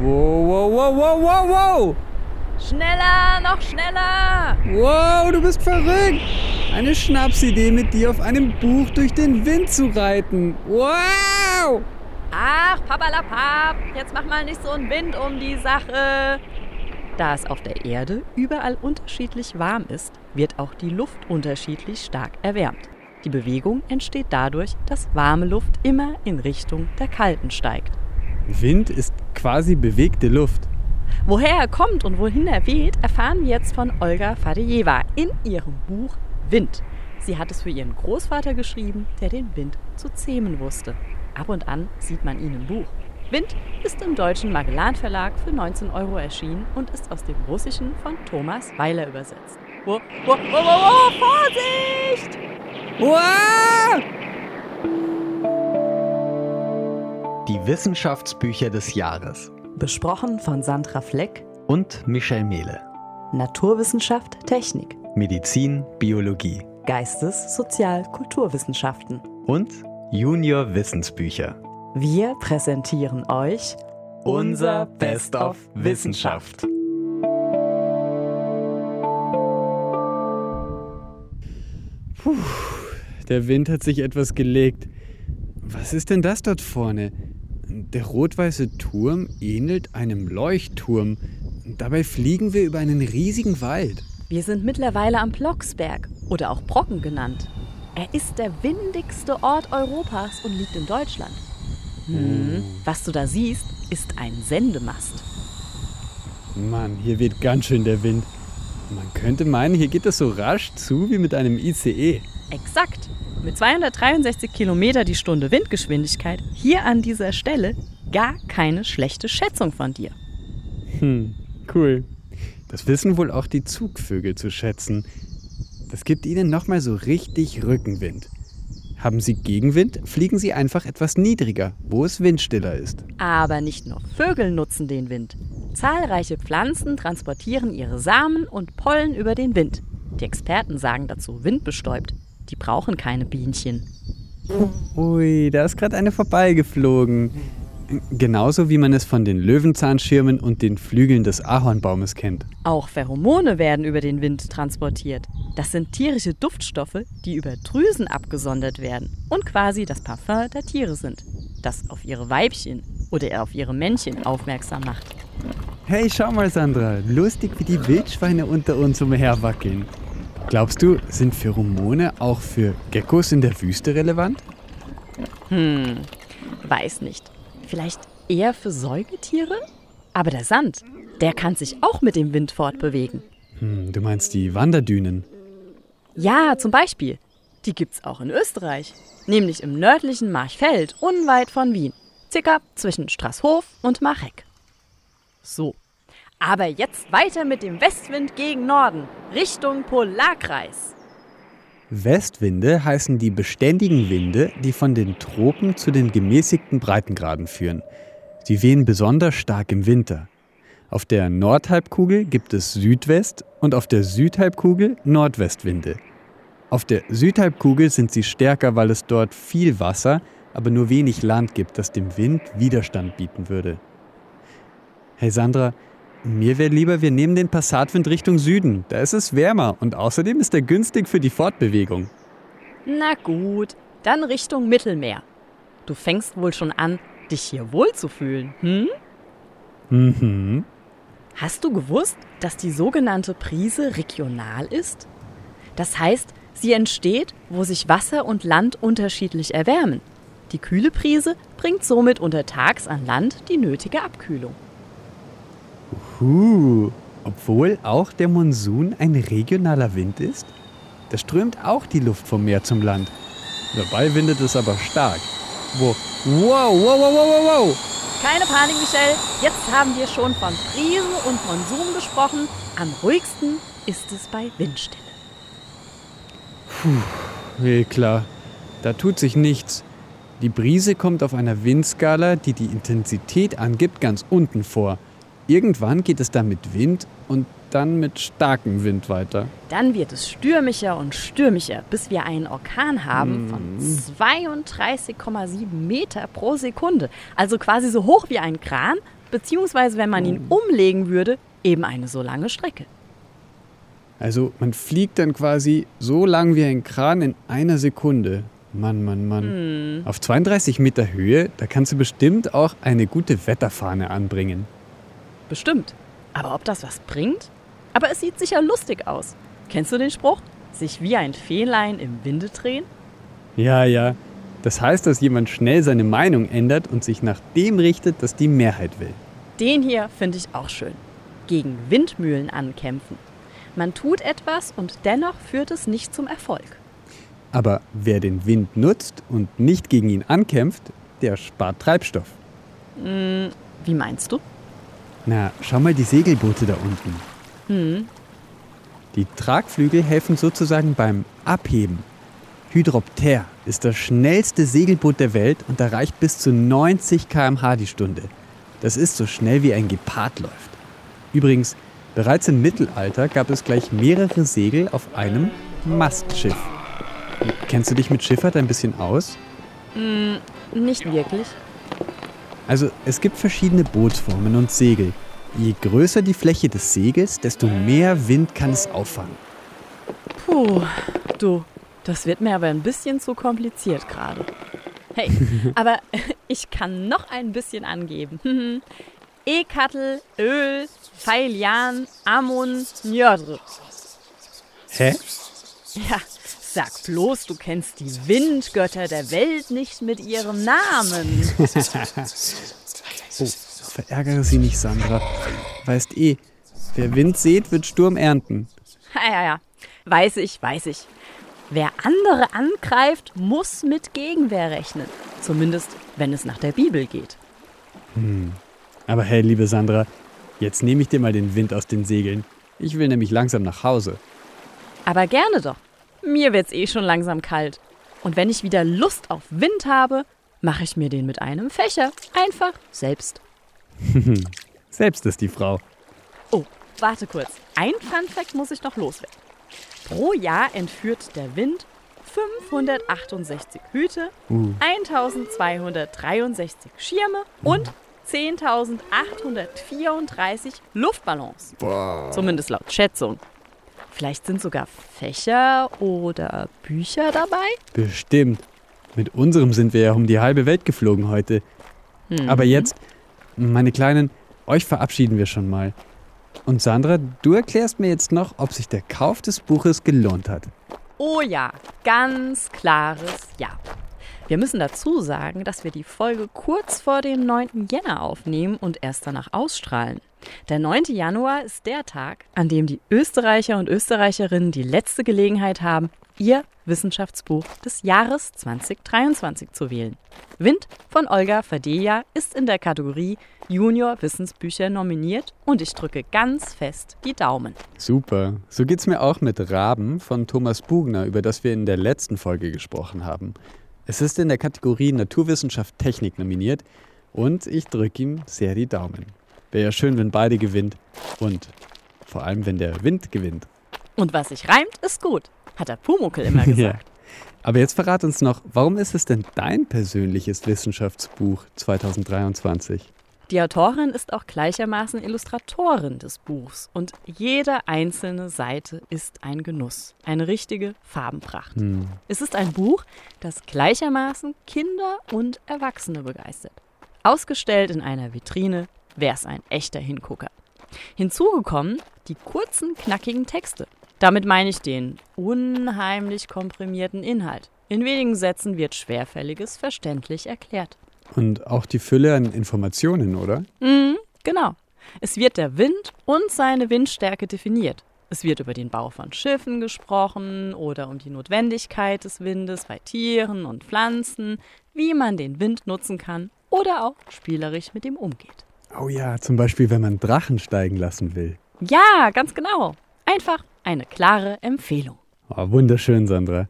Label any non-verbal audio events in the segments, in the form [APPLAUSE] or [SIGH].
Wow, wow, wow, wow, wow, wow! Schneller, noch schneller! Wow, du bist verrückt! Eine Schnapsidee, mit dir auf einem Buch durch den Wind zu reiten. Wow! Ach, papalapap, jetzt mach mal nicht so einen Wind um die Sache. Da es auf der Erde überall unterschiedlich warm ist, wird auch die Luft unterschiedlich stark erwärmt. Die Bewegung entsteht dadurch, dass warme Luft immer in Richtung der kalten steigt. Wind ist quasi bewegte Luft. Woher er kommt und wohin er weht, erfahren wir jetzt von Olga Fadejewa in ihrem Buch Wind. Sie hat es für ihren Großvater geschrieben, der den Wind zu zähmen wusste. Ab und an sieht man ihn im Buch. Wind ist im deutschen Magellan Verlag für 19 Euro erschienen und ist aus dem Russischen von Thomas Weiler übersetzt. Wo, wo, wo, wo, wo, Vorsicht! Wow! Die Wissenschaftsbücher des Jahres. Besprochen von Sandra Fleck. Und Michel Mehle. Naturwissenschaft, Technik. Medizin, Biologie. Geistes-, Sozial-, Kulturwissenschaften. Und Junior Wissensbücher. Wir präsentieren euch unser Best of Wissenschaft. Puh, der Wind hat sich etwas gelegt. Was ist denn das dort vorne? Der rot-weiße Turm ähnelt einem Leuchtturm. Dabei fliegen wir über einen riesigen Wald. Wir sind mittlerweile am Blocksberg oder auch Brocken genannt. Er ist der windigste Ort Europas und liegt in Deutschland. Hm, was du da siehst, ist ein Sendemast. Mann, hier weht ganz schön der Wind. Man könnte meinen, hier geht es so rasch zu wie mit einem ICE. Exakt. Mit 263 Kilometer die Stunde Windgeschwindigkeit hier an dieser Stelle gar keine schlechte Schätzung von dir. Hm, cool. Das wissen wohl auch die Zugvögel zu schätzen. Das gibt ihnen nochmal so richtig Rückenwind. Haben sie Gegenwind, fliegen sie einfach etwas niedriger, wo es windstiller ist. Aber nicht nur Vögel nutzen den Wind. Zahlreiche Pflanzen transportieren ihre Samen und Pollen über den Wind. Die Experten sagen dazu windbestäubt. Die brauchen keine Bienchen. Ui, da ist gerade eine vorbeigeflogen. Genauso wie man es von den Löwenzahnschirmen und den Flügeln des Ahornbaumes kennt. Auch Pheromone werden über den Wind transportiert. Das sind tierische Duftstoffe, die über Drüsen abgesondert werden und quasi das Parfum der Tiere sind, das auf ihre Weibchen oder auf ihre Männchen aufmerksam macht. Hey, schau mal, Sandra, lustig wie die Wildschweine unter uns umherwackeln. Glaubst du, sind Pheromone auch für Geckos in der Wüste relevant? Hm, weiß nicht. Vielleicht eher für Säugetiere? Aber der Sand, der kann sich auch mit dem Wind fortbewegen. Hm, du meinst die Wanderdünen? Ja, zum Beispiel. Die gibt's auch in Österreich. Nämlich im nördlichen Marchfeld, unweit von Wien. Circa zwischen Straßhof und Marek. So. Aber jetzt weiter mit dem Westwind gegen Norden, Richtung Polarkreis. Westwinde heißen die beständigen Winde, die von den Tropen zu den gemäßigten Breitengraden führen. Sie wehen besonders stark im Winter. Auf der Nordhalbkugel gibt es Südwest- und auf der Südhalbkugel Nordwestwinde. Auf der Südhalbkugel sind sie stärker, weil es dort viel Wasser, aber nur wenig Land gibt, das dem Wind Widerstand bieten würde. Hey Sandra, mir wäre lieber, wir nehmen den Passatwind Richtung Süden. Da ist es wärmer und außerdem ist er günstig für die Fortbewegung. Na gut, dann Richtung Mittelmeer. Du fängst wohl schon an, dich hier wohlzufühlen, hm? Mhm. Hast du gewusst, dass die sogenannte Prise regional ist? Das heißt, sie entsteht, wo sich Wasser und Land unterschiedlich erwärmen. Die kühle Prise bringt somit untertags an Land die nötige Abkühlung. Huh, obwohl auch der Monsun ein regionaler Wind ist? Da strömt auch die Luft vom Meer zum Land. Dabei windet es aber stark. Wow, wow, wow, wow, wow, wow. Keine Panik, Michelle. Jetzt haben wir schon von Prise und Monsun gesprochen. Am ruhigsten ist es bei Windstille. Puh, eh klar. Da tut sich nichts. Die Brise kommt auf einer Windskala, die die Intensität angibt, ganz unten vor. Irgendwann geht es dann mit Wind und dann mit starkem Wind weiter. Dann wird es stürmischer und stürmischer, bis wir einen Orkan haben von 32,7 Meter pro Sekunde. Also quasi so hoch wie ein Kran, Beziehungsweise, wenn man ihn umlegen würde, eben eine so lange Strecke. Also man fliegt dann quasi so lang wie ein Kran in einer Sekunde. Mann, Mann, Mann. Auf 32 Meter Höhe, da kannst du bestimmt auch eine gute Wetterfahne anbringen. Bestimmt. Aber ob das was bringt? Aber es sieht sicher lustig aus. Kennst du den Spruch? Sich wie ein Fähnlein im Winde drehen? Ja, ja. Das heißt, dass jemand schnell seine Meinung ändert und sich nach dem richtet, das die Mehrheit will. Den hier finde ich auch schön. Gegen Windmühlen ankämpfen. Man tut etwas und dennoch führt es nicht zum Erfolg. Aber wer den Wind nutzt und nicht gegen ihn ankämpft, der spart Treibstoff. Wie meinst du? Na, schau mal die Segelboote da unten. Hm, Die Tragflügel helfen sozusagen beim Abheben. Hydropter ist das schnellste Segelboot der Welt und erreicht bis zu 90 km/h die Stunde. Das ist so schnell wie ein Gepard läuft. Übrigens, bereits im Mittelalter gab es gleich mehrere Segel auf einem Mastschiff. Kennst du dich mit Schifffahrt ein bisschen aus? nicht wirklich. Also es gibt verschiedene Bootsformen und Segel. Je größer die Fläche des Segels, desto mehr Wind kann es auffangen. Puh, du, das wird mir aber ein bisschen zu kompliziert gerade. Hey, [LAUGHS] aber [LAUGHS] ich kann noch ein bisschen angeben. [LAUGHS] Ekattel, Öl, Feilian, Amun, Njordr. Hä? Ja, sag bloß, du kennst die Windgötter der Welt nicht mit ihrem Namen. Oh, verärgere sie nicht, Sandra. Weißt eh, wer Wind sät, wird Sturm ernten. Ja, ja, ja. Weiß ich, weiß ich. Wer andere angreift, muss mit Gegenwehr rechnen. Zumindest, wenn es nach der Bibel geht. Aber hey, liebe Sandra, jetzt nehme ich dir mal den Wind aus den Segeln. Ich will nämlich langsam nach Hause. Aber gerne doch. Mir wird's eh schon langsam kalt. Und wenn ich wieder Lust auf Wind habe, mache ich mir den mit einem Fächer einfach selbst. [LAUGHS] Selbst ist die Frau. Oh, warte kurz. Ein Funfact muss ich noch loswerden. Pro Jahr entführt der Wind 568 Hüte, 1263 Schirme und 10.834 Luftballons. Zumindest laut Schätzung. Vielleicht sind sogar Fächer oder Bücher dabei? Bestimmt. Mit unserem sind wir ja um die halbe Welt geflogen heute. Aber jetzt, meine Kleinen, euch verabschieden wir schon mal. Und Sandra, du erklärst mir jetzt noch, ob sich der Kauf des Buches gelohnt hat. Oh ja, ganz klares Ja. Wir müssen dazu sagen, dass wir die Folge kurz vor dem 9. Jänner aufnehmen und erst danach ausstrahlen. Der 9. Januar ist der Tag, an dem die Österreicher und Österreicherinnen die letzte Gelegenheit haben, ihr Wissenschaftsbuch des Jahres 2023 zu wählen. Wind von Olga Fadeja ist in der Kategorie Junior Wissensbücher nominiert und ich drücke ganz fest die Daumen. Super. So geht's mir auch mit Raben von Thomas Bugner, über das wir in der letzten Folge gesprochen haben. Es ist in der Kategorie Naturwissenschaft Technik nominiert und ich drücke ihm sehr die Daumen. Wäre ja schön, wenn beide gewinnt und vor allem, wenn der Wind gewinnt. Und was sich reimt, ist gut, hat der Pumuckel immer [LAUGHS] gesagt. Aber jetzt verrat uns noch, warum ist es denn dein persönliches Wissenschaftsbuch 2023? Die Autorin ist auch gleichermaßen Illustratorin des Buchs und jede einzelne Seite ist ein Genuss, eine richtige Farbenpracht. Es ist ein Buch, das gleichermaßen Kinder und Erwachsene begeistert. Ausgestellt in einer Vitrine wär's ein echter Hingucker. Hinzugekommen die kurzen, knackigen Texte. Damit meine ich den unheimlich komprimierten Inhalt. In wenigen Sätzen wird Schwerfälliges verständlich erklärt. Und auch die Fülle an Informationen, oder? Mhm, genau. Es wird der Wind und seine Windstärke definiert. Es wird über den Bau von Schiffen gesprochen oder um die Notwendigkeit des Windes bei Tieren und Pflanzen, wie man den Wind nutzen kann oder auch spielerisch mit ihm umgeht. Oh ja, zum Beispiel, wenn man Drachen steigen lassen will. Ja, ganz genau. Einfach eine klare Empfehlung. Oh, wunderschön, Sandra.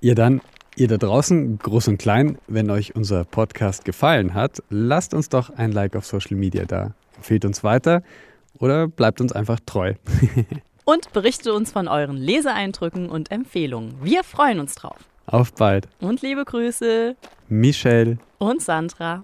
Ihr dann, ihr da draußen, groß und klein, wenn euch unser Podcast gefallen hat, lasst uns doch ein Like auf Social Media da. Empfehlt uns weiter oder bleibt uns einfach treu. [LAUGHS] Und berichtet uns von euren Leseeindrücken und Empfehlungen. Wir freuen uns drauf. Auf bald. Und liebe Grüße Michelle. und Sandra.